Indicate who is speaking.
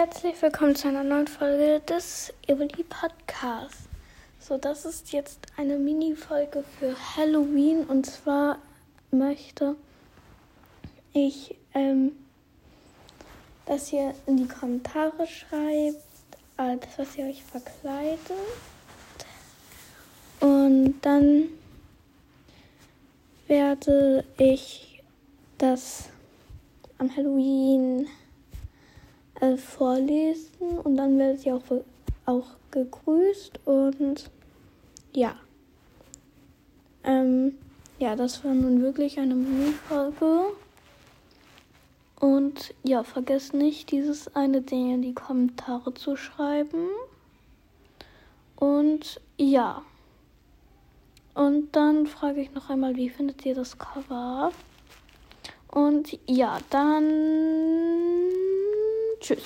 Speaker 1: Herzlich willkommen zu einer neuen Folge des Evoli Podcasts. So, das ist jetzt eine Mini-Folge für Halloween und zwar möchte ich, ähm, dass ihr in die Kommentare schreibt, äh, das, was ihr euch verkleidet. Und dann werde ich das am Halloween äh, vorlesen und dann werdet ihr auch, auch gegrüßt und ja. Ähm, ja, das war nun wirklich eine Mini-Folge. Und ja, vergesst nicht, dieses eine Ding in die Kommentare zu schreiben. Und ja. Und dann frage ich noch einmal, wie findet ihr das Cover? Und ja, dann Tschüss.